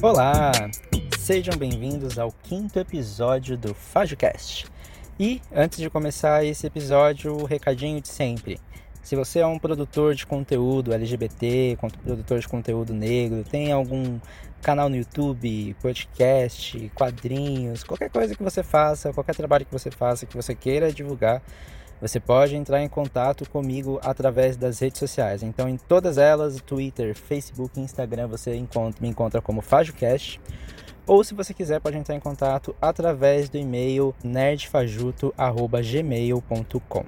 Olá, sejam bem-vindos ao quinto episódio do FajoCast. E antes de começar esse episódio, o recadinho de sempre. Se você é um produtor de conteúdo LGBT, produtor de conteúdo negro, tem algum canal no YouTube, podcast, quadrinhos, qualquer coisa que você faça, qualquer trabalho que você faça, que você queira divulgar, você pode entrar em contato comigo através das redes sociais. Então, em todas elas, Twitter, Facebook, Instagram, você encontra, me encontra como FajoCast. Ou se você quiser, pode entrar em contato através do e-mail nerdfajuto@gmail.com.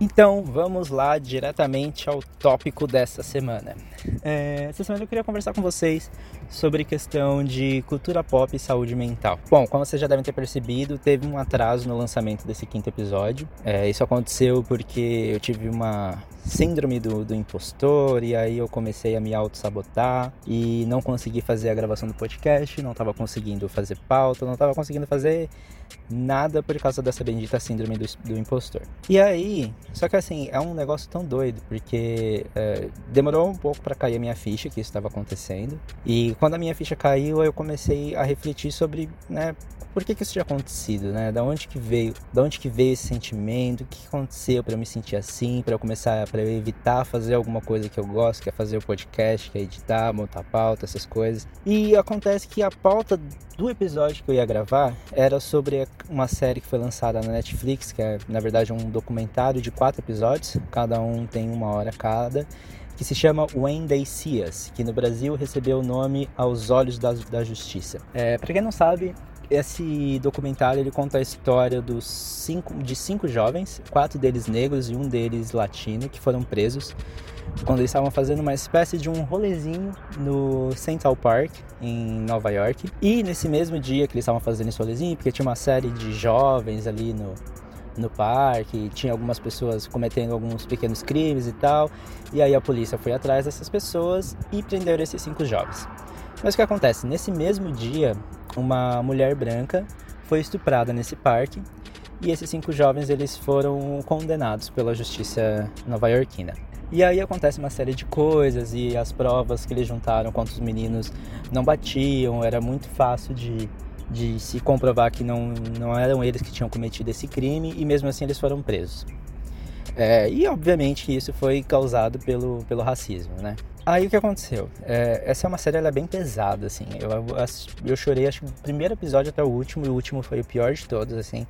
Então vamos lá diretamente ao tópico dessa semana. É, essa semana eu queria conversar com vocês sobre questão de cultura pop e saúde mental. Bom, como vocês já devem ter percebido, teve um atraso no lançamento desse quinto episódio. É, isso aconteceu porque eu tive uma síndrome do, do impostor e aí eu comecei a me auto-sabotar e não consegui fazer a gravação do podcast, não estava conseguindo fazer pauta, não estava conseguindo fazer nada por causa dessa bendita síndrome do, do impostor. E aí, só que assim, é um negócio tão doido, porque é, demorou um pouco para cair a minha ficha que isso estava acontecendo. E quando a minha ficha caiu, eu comecei a refletir sobre, né, por que, que isso tinha acontecido, né? Da onde que veio, da onde que veio esse sentimento, o que aconteceu para eu me sentir assim, para eu começar, para evitar fazer alguma coisa que eu gosto, que é fazer o podcast, que é editar, montar pauta, essas coisas. E acontece que a pauta do episódio que eu ia gravar era sobre uma série que foi lançada na Netflix, que é na verdade um documentário de quatro episódios, cada um tem uma hora cada, que se chama When They See Us, que no Brasil recebeu o nome Aos Olhos da, da Justiça. É, para quem não sabe, esse documentário ele conta a história dos cinco, de cinco jovens, quatro deles negros e um deles latino, que foram presos quando eles estavam fazendo uma espécie de um rolezinho no Central Park, em Nova York. E nesse mesmo dia que eles estavam fazendo esse rolezinho, porque tinha uma série de jovens ali no, no parque, tinha algumas pessoas cometendo alguns pequenos crimes e tal, e aí a polícia foi atrás dessas pessoas e prenderam esses cinco jovens. Mas o que acontece? Nesse mesmo dia, uma mulher branca foi estuprada nesse parque e esses cinco jovens eles foram condenados pela justiça nova-iorquina. E aí acontece uma série de coisas e as provas que eles juntaram contra os meninos não batiam, era muito fácil de, de se comprovar que não, não eram eles que tinham cometido esse crime e mesmo assim eles foram presos. É, e obviamente isso foi causado pelo, pelo racismo, né? Aí o que aconteceu? É, essa é uma série ela é bem pesada, assim. Eu, eu chorei, acho que do primeiro episódio até o último, e o último foi o pior de todos, assim.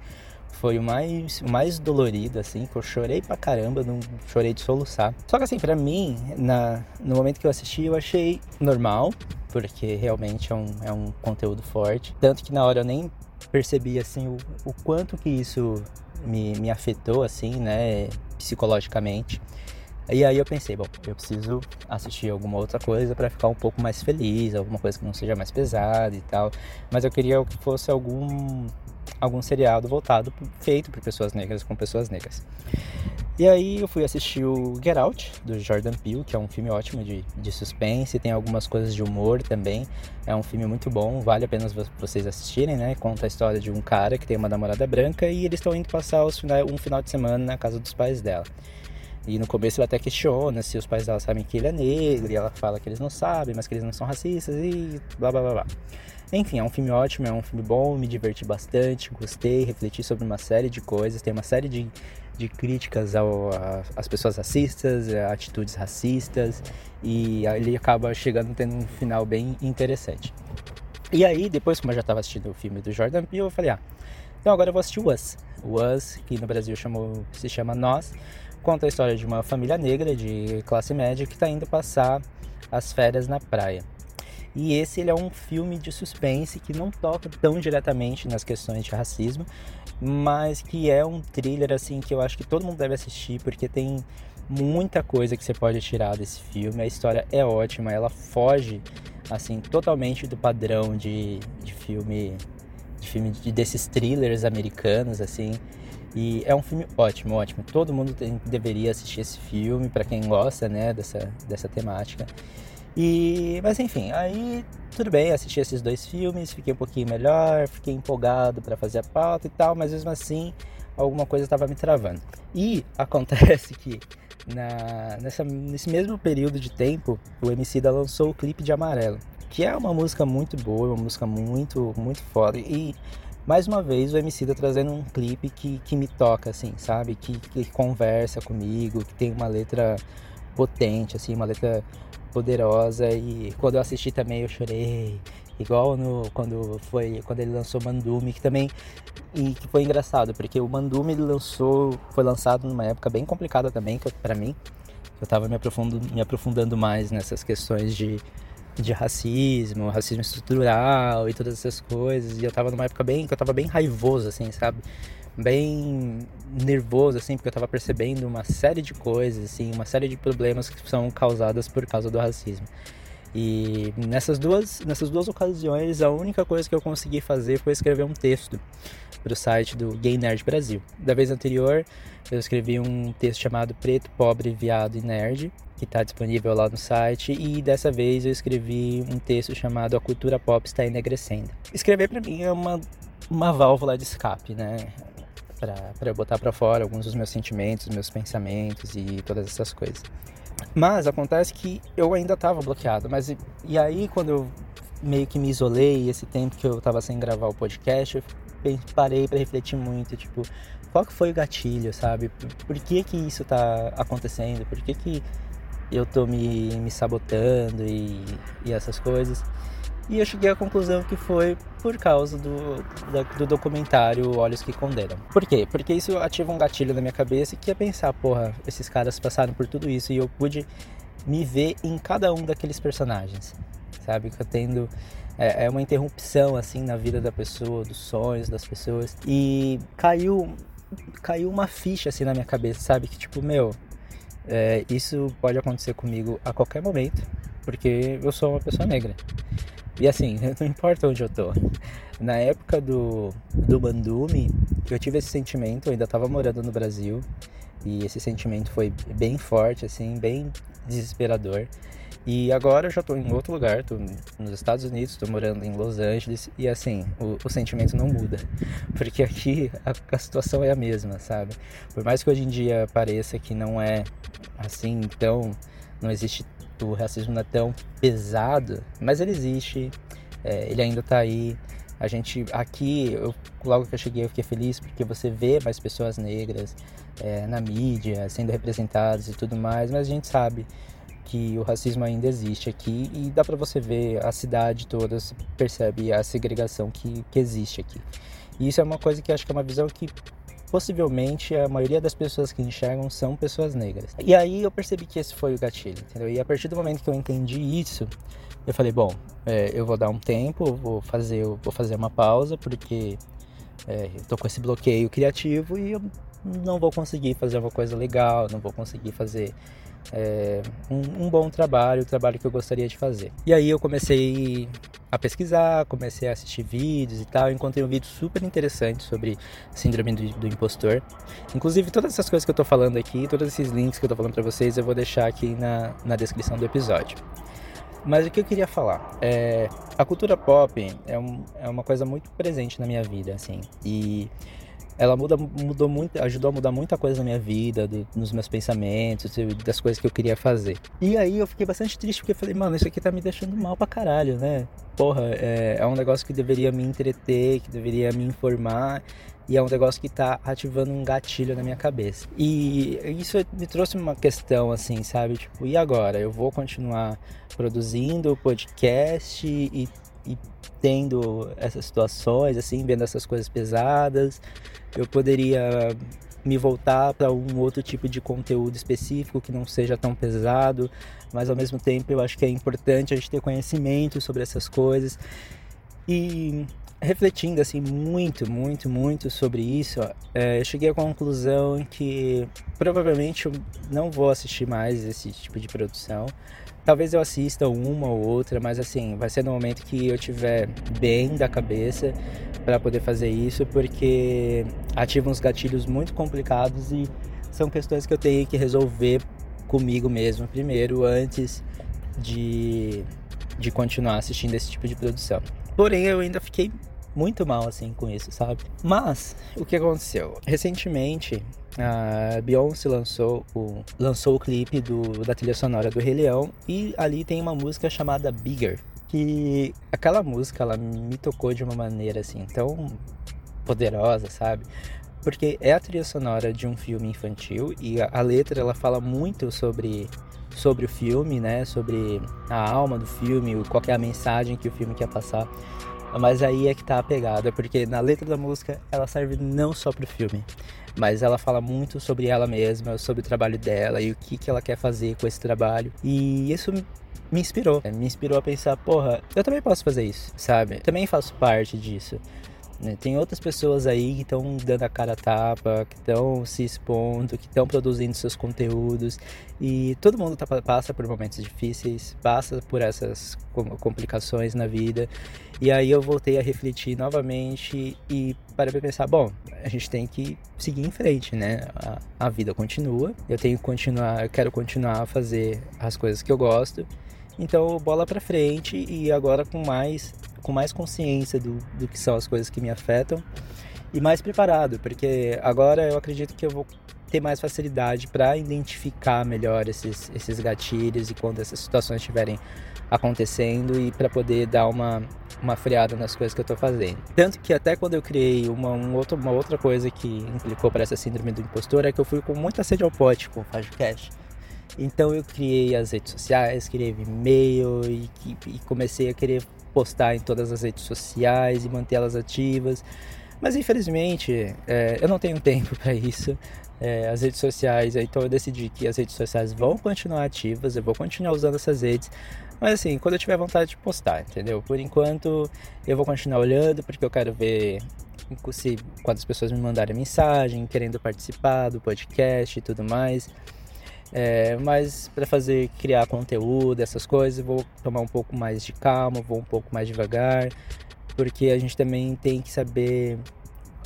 Foi o mais, o mais dolorido, assim, que eu chorei pra caramba, não chorei de soluçar. Só que assim, pra mim, na, no momento que eu assisti, eu achei normal, porque realmente é um, é um conteúdo forte. Tanto que na hora eu nem percebi, assim, o, o quanto que isso me, me afetou, assim, né, psicologicamente. E aí eu pensei, bom, eu preciso assistir alguma outra coisa para ficar um pouco mais feliz, alguma coisa que não seja mais pesada e tal. Mas eu queria que fosse algum algum seriado voltado feito por pessoas negras com pessoas negras. E aí eu fui assistir o Get Out, do Jordan Peele, que é um filme ótimo de, de suspense, tem algumas coisas de humor também. É um filme muito bom, vale a pena vocês assistirem, né? Conta a história de um cara que tem uma namorada branca e eles estão indo passar um final de semana na casa dos pais dela. E no começo ela até questiona se os pais dela sabem que ele é negro, e ela fala que eles não sabem, mas que eles não são racistas e blá blá blá blá. Enfim, é um filme ótimo, é um filme bom, me diverti bastante, gostei, refleti sobre uma série de coisas, tem uma série de, de críticas ao, a, às pessoas racistas, atitudes racistas, e ele acaba chegando tendo um final bem interessante. E aí, depois, como eu já estava assistindo o filme do Jordan Peele, eu falei, ah, então agora eu vou assistir o Us. O Us, que no Brasil chamou, se chama Nós, conta a história de uma família negra de classe média que está indo passar as férias na praia. E esse ele é um filme de suspense que não toca tão diretamente nas questões de racismo, mas que é um thriller assim que eu acho que todo mundo deve assistir porque tem muita coisa que você pode tirar desse filme. A história é ótima, ela foge assim totalmente do padrão de, de filme de filme de, desses thrillers americanos assim. E é um filme ótimo, ótimo. Todo mundo tem, deveria assistir esse filme para quem gosta, né, dessa, dessa temática. E, mas enfim, aí tudo bem, assisti esses dois filmes, fiquei um pouquinho melhor, fiquei empolgado para fazer a pauta e tal, mas mesmo assim alguma coisa estava me travando. E acontece que na, nessa, nesse mesmo período de tempo, o Emicida lançou o clipe de Amarelo, que é uma música muito boa, uma música muito, muito foda. E mais uma vez o Emicida trazendo um clipe que, que me toca, assim, sabe? Que, que conversa comigo, que tem uma letra potente, assim, uma letra poderosa. E quando eu assisti também eu chorei. Igual no, quando foi quando ele lançou Mandume, que também e que foi engraçado, porque o Mandume ele lançou, foi lançado numa época bem complicada também para mim. Eu tava me aprofundando, me aprofundando mais nessas questões de de racismo, racismo estrutural e todas essas coisas. E eu tava numa época bem que eu tava bem raivoso assim, sabe? Bem nervoso assim, porque eu tava percebendo uma série de coisas assim, uma série de problemas que são causadas por causa do racismo. E nessas duas, nessas duas ocasiões, a única coisa que eu consegui fazer foi escrever um texto para o site do Gay Nerd Brasil. Da vez anterior, eu escrevi um texto chamado Preto, Pobre, Viado e Nerd, que está disponível lá no site, e dessa vez eu escrevi um texto chamado A Cultura Pop Está Enegrecendo. Escrever para mim é uma, uma válvula de escape, né? Para botar para fora alguns dos meus sentimentos, meus pensamentos e todas essas coisas. Mas acontece que eu ainda estava bloqueado. Mas e aí quando eu meio que me isolei, esse tempo que eu estava sem gravar o podcast, eu parei para refletir muito, tipo, qual que foi o gatilho, sabe? Por que que isso está acontecendo? Por que que eu tô me, me sabotando e, e essas coisas? E eu cheguei à conclusão que foi por causa do, do documentário Olhos que Condenam. Por quê? Porque isso ativa um gatilho na minha cabeça que é pensar, porra, esses caras passaram por tudo isso e eu pude me ver em cada um daqueles personagens, sabe? Que eu tendo é, é uma interrupção assim na vida da pessoa, dos sonhos das pessoas e caiu caiu uma ficha assim na minha cabeça, sabe? Que tipo, meu, é, isso pode acontecer comigo a qualquer momento, porque eu sou uma pessoa negra. E assim, não importa onde eu tô. Na época do, do Bandume, eu tive esse sentimento, eu ainda estava morando no Brasil, e esse sentimento foi bem forte, assim, bem desesperador. E agora eu já estou em outro lugar, estou nos Estados Unidos, estou morando em Los Angeles e assim, o, o sentimento não muda, porque aqui a, a, situação é a mesma, sabe? Por mais que hoje em dia pareça que não é assim, então não existe o racismo não é tão pesado, mas ele existe, é, ele ainda está aí. A gente aqui, eu, logo que eu cheguei, eu fiquei feliz porque você vê mais pessoas negras é, na mídia sendo representadas e tudo mais, mas a gente sabe que o racismo ainda existe aqui e dá para você ver a cidade toda percebe a segregação que, que existe aqui. E isso é uma coisa que acho que é uma visão que possivelmente a maioria das pessoas que enxergam são pessoas negras. E aí eu percebi que esse foi o gatilho, entendeu? E a partir do momento que eu entendi isso, eu falei, bom, é, eu vou dar um tempo, vou fazer, vou fazer uma pausa, porque é, eu tô com esse bloqueio criativo e eu não vou conseguir fazer uma coisa legal, não vou conseguir fazer é, um, um, bom trabalho, o trabalho que eu gostaria de fazer. E aí eu comecei a pesquisar, comecei a assistir vídeos e tal, encontrei um vídeo super interessante sobre síndrome do, do impostor. Inclusive todas essas coisas que eu tô falando aqui, todos esses links que eu tô falando para vocês, eu vou deixar aqui na, na descrição do episódio. Mas o que eu queria falar é a cultura pop é, um, é uma coisa muito presente na minha vida, assim, e ela muda, mudou muito, ajudou a mudar muita coisa na minha vida, do, nos meus pensamentos, das coisas que eu queria fazer. E aí eu fiquei bastante triste porque eu falei, mano, isso aqui tá me deixando mal pra caralho, né? Porra, é, é um negócio que deveria me entreter, que deveria me informar e é um negócio que tá ativando um gatilho na minha cabeça. E isso me trouxe uma questão assim, sabe? Tipo, e agora? Eu vou continuar produzindo podcast e e tendo essas situações, assim, vendo essas coisas pesadas, eu poderia me voltar para um outro tipo de conteúdo específico que não seja tão pesado, mas ao mesmo tempo eu acho que é importante a gente ter conhecimento sobre essas coisas. E refletindo assim muito, muito, muito sobre isso, é, eu cheguei à conclusão que provavelmente eu não vou assistir mais esse tipo de produção. Talvez eu assista uma ou outra, mas assim, vai ser no momento que eu tiver bem da cabeça para poder fazer isso, porque ativa uns gatilhos muito complicados e são questões que eu tenho que resolver comigo mesmo primeiro, antes de, de continuar assistindo esse tipo de produção. Porém, eu ainda fiquei muito mal assim com isso, sabe? Mas o que aconteceu? Recentemente a Beyoncé lançou o, lançou o clipe do, da trilha sonora do Rei Leão e ali tem uma música chamada Bigger, que aquela música ela me tocou de uma maneira assim tão poderosa, sabe? Porque é a trilha sonora de um filme infantil e a, a letra ela fala muito sobre sobre o filme, né? Sobre a alma do filme, qual é a mensagem que o filme quer passar. Mas aí é que tá a pegada, porque na letra da música ela serve não só pro filme, mas ela fala muito sobre ela mesma, sobre o trabalho dela e o que, que ela quer fazer com esse trabalho. E isso me inspirou, me inspirou a pensar, porra, eu também posso fazer isso, sabe? Também faço parte disso. Né? Tem outras pessoas aí que estão dando a cara a tapa, que estão se expondo, que estão produzindo seus conteúdos e todo mundo tá, passa por momentos difíceis, passa por essas complicações na vida. E aí eu voltei a refletir novamente e para pensar, bom, a gente tem que seguir em frente, né? A, a vida continua, eu tenho que continuar, eu quero continuar a fazer as coisas que eu gosto. Então, bola para frente e agora com mais com mais consciência do, do que são as coisas que me afetam e mais preparado, porque agora eu acredito que eu vou ter mais facilidade para identificar melhor esses, esses gatilhos e quando essas situações estiverem acontecendo e para poder dar uma, uma freada nas coisas que eu estou fazendo. Tanto que até quando eu criei uma, um outro, uma outra coisa que implicou para essa síndrome do impostor é que eu fui com muita sede ao pote com o Fajocast. Então eu criei as redes sociais, criei e-mail e, e comecei a querer postar em todas as redes sociais e mantê-las ativas. Mas infelizmente é, eu não tenho tempo para isso. É, as redes sociais, então eu decidi que as redes sociais vão continuar ativas, eu vou continuar usando essas redes. Mas assim, quando eu tiver vontade de postar, entendeu? Por enquanto eu vou continuar olhando porque eu quero ver se quando as pessoas me mandarem mensagem, querendo participar do podcast e tudo mais. É, mas para fazer criar conteúdo, essas coisas, vou tomar um pouco mais de calma, vou um pouco mais devagar, porque a gente também tem que saber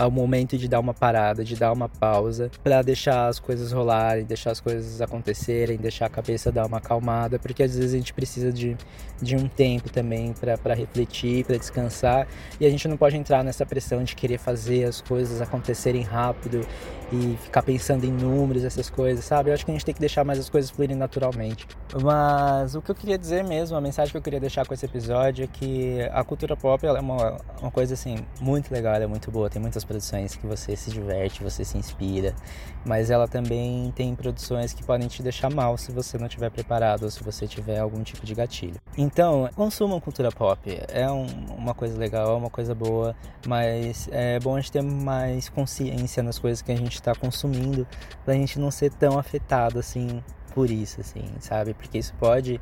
ao momento de dar uma parada, de dar uma pausa, para deixar as coisas rolarem, deixar as coisas acontecerem, deixar a cabeça dar uma acalmada, porque às vezes a gente precisa de, de um tempo também para refletir, para descansar, e a gente não pode entrar nessa pressão de querer fazer as coisas acontecerem rápido e ficar pensando em números, essas coisas, sabe? Eu acho que a gente tem que deixar mais as coisas fluírem naturalmente. Mas o que eu queria dizer mesmo, a mensagem que eu queria deixar com esse episódio é que a cultura pop é uma, uma coisa assim muito legal, é muito boa, tem muitas produções que você se diverte, você se inspira, mas ela também tem produções que podem te deixar mal se você não estiver preparado ou se você tiver algum tipo de gatilho. Então, consumam cultura pop, é um, uma coisa legal, é uma coisa boa, mas é bom a gente ter mais consciência nas coisas que a gente está consumindo, pra gente não ser tão afetado assim por isso, assim, sabe? Porque isso pode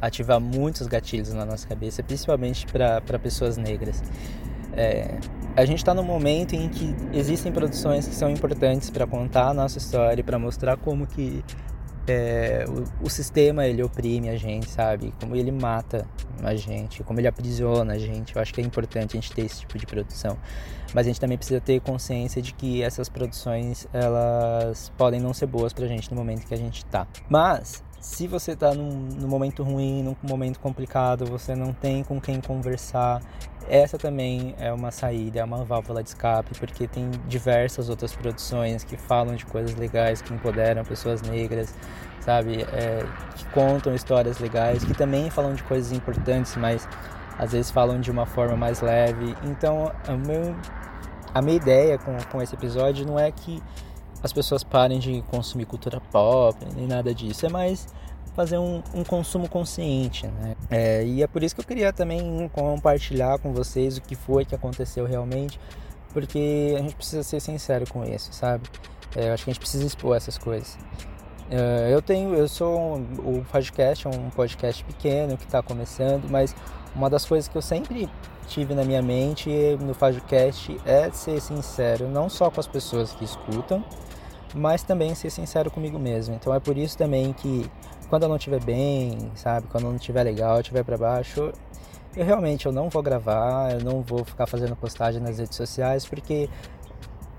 ativar muitos gatilhos na nossa cabeça, principalmente para pessoas negras. É, a gente está num momento em que existem produções que são importantes para contar a nossa história, para mostrar como que é, o, o, sistema ele oprime a gente, sabe? Como ele mata a gente, como ele aprisiona a gente. Eu acho que é importante a gente ter esse tipo de produção. Mas a gente também precisa ter consciência de que essas produções elas podem não ser boas pra gente no momento que a gente tá. Mas se você está num, num, momento ruim, num momento complicado, você não tem com quem conversar, essa também é uma saída, é uma válvula de escape, porque tem diversas outras produções que falam de coisas legais, que empoderam pessoas negras, sabe? É, que contam histórias legais, que também falam de coisas importantes, mas às vezes falam de uma forma mais leve. Então, meu, a minha ideia com, com esse episódio não é que as pessoas parem de consumir cultura pop, nem nada disso. É mais fazer um, um consumo consciente, né? É, e é por isso que eu queria também compartilhar com vocês o que foi que aconteceu realmente, porque a gente precisa ser sincero com isso, sabe? É, acho que a gente precisa expor essas coisas. É, eu tenho, eu sou um, o podcast é um podcast pequeno que está começando, mas uma das coisas que eu sempre tive na minha mente no Fajocast é ser sincero, não só com as pessoas que escutam, mas também ser sincero comigo mesmo. Então é por isso também que quando eu não estiver bem, sabe, quando eu não estiver legal, estiver para baixo, eu realmente eu não vou gravar, eu não vou ficar fazendo postagem nas redes sociais, porque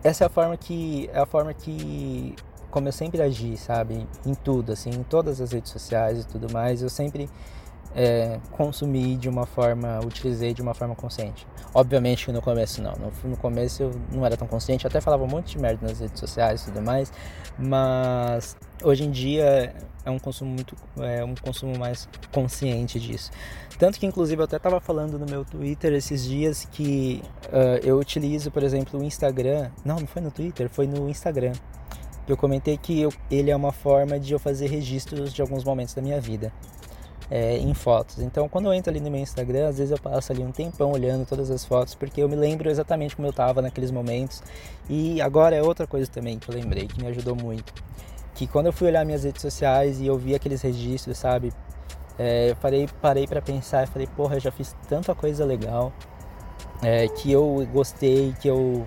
essa é a forma que é a forma que como eu sempre agi, sabe, em tudo, assim, em todas as redes sociais e tudo mais, eu sempre é, consumi de uma forma, utilizei de uma forma consciente. Obviamente que no começo não, no, no, começo eu não era tão consciente, até falava um monte de merda nas redes sociais e tudo mais, mas hoje em dia é um consumo muito, é um consumo mais consciente disso. Tanto que inclusive eu até estava falando no meu Twitter esses dias que uh, eu utilizo, por exemplo, o Instagram, não, não foi no Twitter, foi no Instagram. Eu comentei que eu, ele é uma forma de eu fazer registros de alguns momentos da minha vida é, em fotos. Então, quando eu entro ali no meu Instagram, às vezes eu passo ali um tempão olhando todas as fotos, porque eu me lembro exatamente como eu estava naqueles momentos. E agora é outra coisa também que eu lembrei, que me ajudou muito. Que quando eu fui olhar minhas redes sociais e eu vi aqueles registros, sabe? É, eu parei, parei para pensar e falei, porra, eu já fiz tanta coisa legal é, que eu gostei, que eu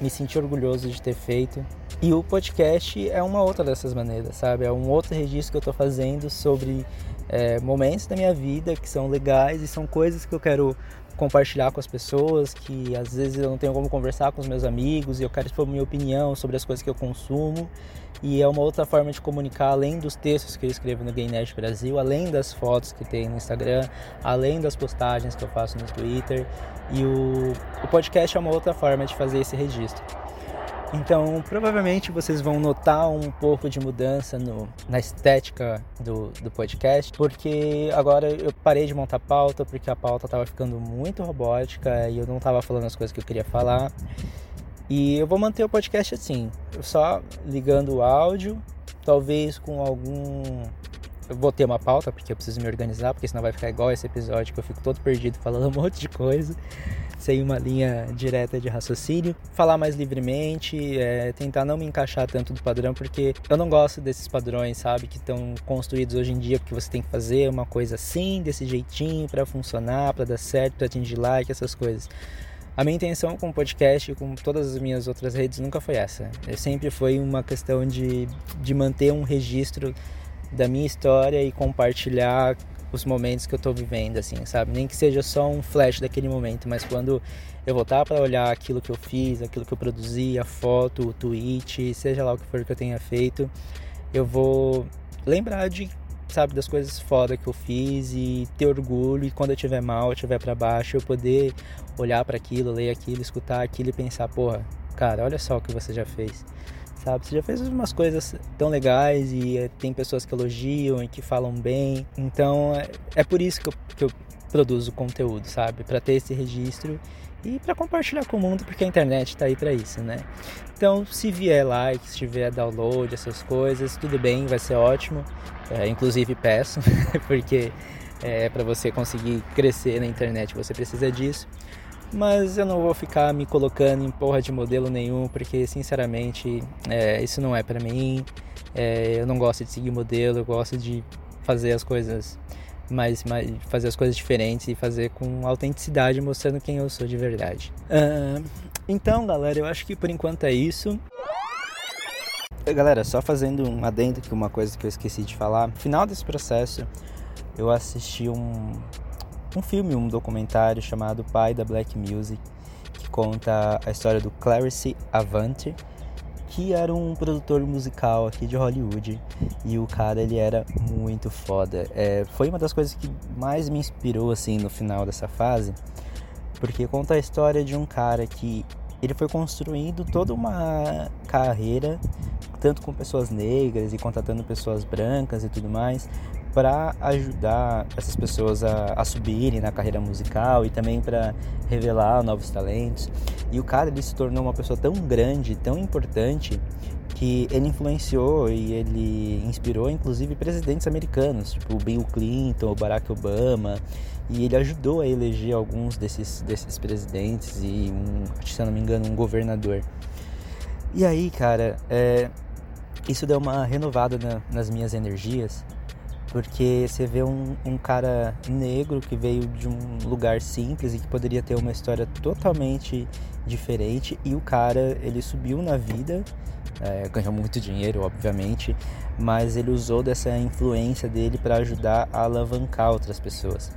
me senti orgulhoso de ter feito. E o podcast é uma outra dessas maneiras, sabe? É um outro registro que eu estou fazendo sobre é, momentos da minha vida que são legais e são coisas que eu quero compartilhar com as pessoas, que às vezes eu não tenho como conversar com os meus amigos e eu quero expor minha opinião sobre as coisas que eu consumo. E é uma outra forma de comunicar, além dos textos que eu escrevo no Gay Nerd Brasil, além das fotos que tem no Instagram, além das postagens que eu faço no Twitter. E o, o podcast é uma outra forma de fazer esse registro. Então, provavelmente vocês vão notar um pouco de mudança no, na estética do, do podcast, porque agora eu parei de montar pauta, porque a pauta estava ficando muito robótica e eu não estava falando as coisas que eu queria falar. E eu vou manter o podcast assim, só ligando o áudio, talvez com algum. Eu vou ter uma pauta, porque eu preciso me organizar, porque senão vai ficar igual esse episódio que eu fico todo perdido falando um monte de coisa sem uma linha direta de raciocínio, falar mais livremente, é, tentar não me encaixar tanto do padrão, porque eu não gosto desses padrões, sabe, que estão construídos hoje em dia, porque você tem que fazer uma coisa assim, desse jeitinho, para funcionar, para dar certo, para atingir like, essas coisas. A minha intenção com o podcast e com todas as minhas outras redes nunca foi essa. Eu sempre foi uma questão de, de manter um registro da minha história e compartilhar os momentos que eu tô vivendo, assim, sabe? Nem que seja só um flash daquele momento, mas quando eu voltar para olhar aquilo que eu fiz, aquilo que eu produzi, a foto, o tweet, seja lá o que for que eu tenha feito, eu vou lembrar de, sabe, das coisas foda que eu fiz e ter orgulho e quando eu tiver mal, eu estiver para baixo, eu poder olhar para aquilo, ler aquilo, escutar aquilo e pensar, porra, cara, olha só o que você já fez sabe? Você já fez umas coisas tão legais e é, tem pessoas que elogiam e que falam bem. Então é, é por isso que eu, que eu produzo conteúdo, sabe? Para ter esse registro e para compartilhar com o mundo, porque a internet está aí para isso, né? Então, se vier like, se tiver download, essas coisas, tudo bem, vai ser ótimo. É, inclusive peço, porque é, para você conseguir crescer na internet você precisa disso mas eu não vou ficar me colocando em porra de modelo nenhum, porque sinceramente é, isso não é para mim. É, eu não gosto de seguir modelo, eu gosto de fazer as coisas mais, mais fazer as coisas diferentes e fazer com autenticidade, mostrando quem eu sou de verdade. Uh, então, galera, eu acho que por enquanto é isso. Galera, só fazendo um adendo que uma coisa que eu esqueci de falar. No final desse processo, eu assisti um um filme, um documentário chamado Pai da Black Music, que conta a história do Clarice Avante, que era um produtor musical aqui de Hollywood e o cara ele era muito foda. É, foi uma das coisas que mais me inspirou assim no final dessa fase, porque conta a história de um cara que ele foi construindo toda uma carreira tanto com pessoas negras e contratando pessoas brancas e tudo mais para ajudar essas pessoas a, a, subirem na carreira musical e também para revelar novos talentos. E o cara ele se tornou uma pessoa tão grande, tão importante que ele influenciou e ele inspirou inclusive presidentes americanos, tipo Bill Clinton, Barack Obama, e ele ajudou a eleger alguns desses, desses presidentes e, um, se eu não me engano, um governador. E aí, cara, é, isso deu uma renovada na, nas minhas energias porque você vê um, um, cara negro que veio de um lugar simples e que poderia ter uma história totalmente diferente e o cara ele subiu na vida é, ganhou muito dinheiro obviamente mas ele usou dessa influência dele para ajudar a alavancar outras pessoas.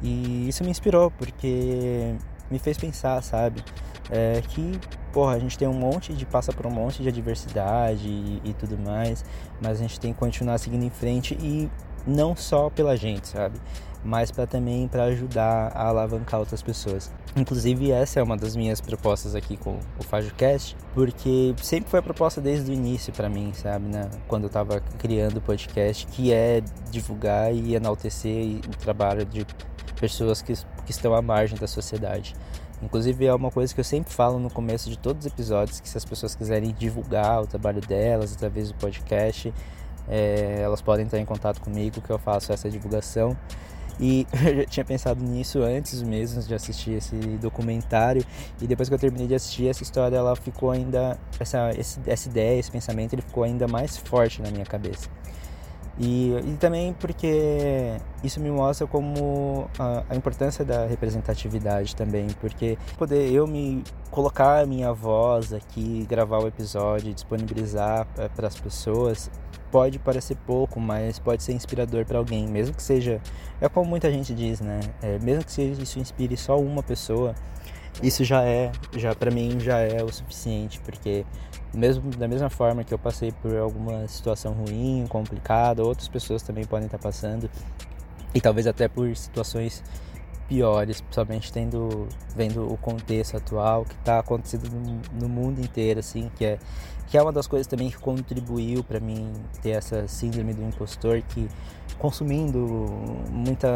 E isso me inspirou porque me fez pensar sabe é, que porra, a gente tem um monte de passa por um monte de adversidade e, e, tudo mais, mas a gente tem que continuar seguindo em frente e não só pela gente, sabe? Mas para também para ajudar a alavancar outras pessoas. Inclusive essa é uma das minhas propostas aqui com o FajoCast, porque sempre foi a proposta desde o início para mim, sabe, né? Quando eu estava criando o podcast, que é divulgar e enaltecer o trabalho de pessoas que, que estão à margem da sociedade. Inclusive é uma coisa que eu sempre falo no começo de todos os episódios, que se as pessoas quiserem divulgar o trabalho delas através do podcast, é, elas podem entrar em contato comigo que eu faço essa divulgação. E eu já tinha pensado nisso antes mesmo de assistir esse documentário. E depois que eu terminei de assistir essa história, ela ficou ainda. Essa, essa ideia, esse pensamento, ele ficou ainda mais forte na minha cabeça. E, e também porque isso me mostra como a, a, importância da representatividade também, porque poder eu me colocar a minha voz aqui, gravar o episódio, disponibilizar para as pessoas, pode parecer pouco, mas pode ser inspirador para alguém, mesmo que seja, é como muita gente diz, né? É, mesmo que seja, isso inspire só uma pessoa, isso já é, já para mim já é o suficiente, porque mesmo da mesma forma que eu passei por alguma situação ruim, complicada, outras pessoas também podem estar passando. E talvez até por situações piores, principalmente tendo vendo o contexto atual que está acontecendo no, no, mundo inteiro, assim, que é que é uma das coisas também que contribuiu para mim ter essa síndrome do impostor que consumindo muita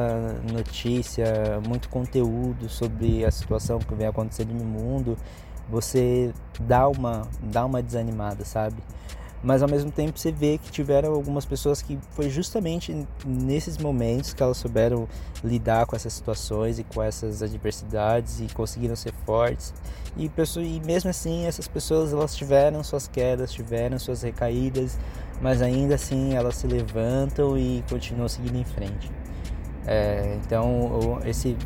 notícia, muito conteúdo sobre a situação que vem acontecendo no mundo, você dá uma, dá uma desanimada, sabe? Mas ao mesmo tempo você vê que tiveram algumas pessoas que foi justamente nesses momentos que elas souberam lidar com essas situações e com essas adversidades e conseguiram ser fortes. E, pessoas, e mesmo assim essas pessoas elas tiveram suas quedas, tiveram suas recaídas, mas ainda assim elas se levantam e continuam seguindo em frente. É, então esse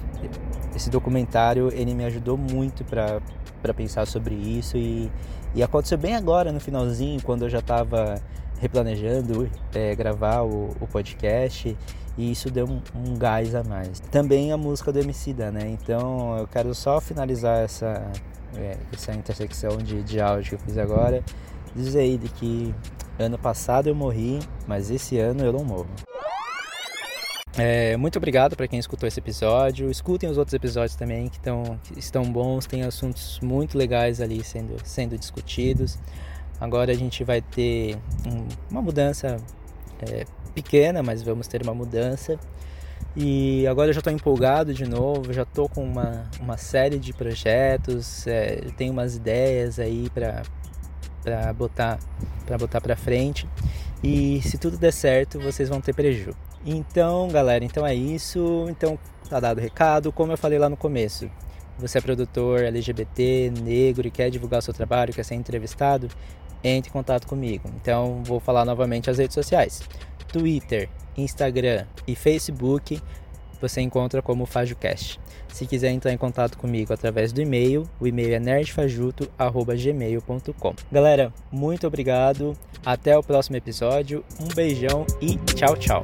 esse documentário ele me ajudou muito para para pensar sobre isso e, e aconteceu bem agora no finalzinho quando eu já estava replanejando é, gravar o, o, podcast e isso deu um, um, gás a mais. Também a música do Emicida, né? Então eu quero só finalizar essa é, essa intersecção de, de áudio que eu fiz agora dizer aí de que ano passado eu morri, mas esse ano eu não morro. É, muito obrigado para quem escutou esse episódio. Escutem os outros episódios também que, tão, que estão bons, tem assuntos muito legais ali sendo, sendo discutidos. Agora a gente vai ter um, uma mudança é, pequena, mas vamos ter uma mudança. E agora eu já estou empolgado de novo, já estou com uma, uma série de projetos, é, tenho umas ideias aí para botar para botar para frente. E se tudo der certo, vocês vão ter prejuízo. Então, galera, então é isso. Então, tá dado o recado. Como eu falei lá no começo, você é produtor LGBT, negro e quer divulgar o seu trabalho, quer ser entrevistado, entre em contato comigo. Então, vou falar novamente as redes sociais: Twitter, Instagram e Facebook. Você encontra como FajoCast. Se quiser entrar em contato comigo através do e-mail, o e-mail é nerdfajuto@gmail.com. Galera, muito obrigado. Até o próximo episódio. Um beijão e tchau, tchau.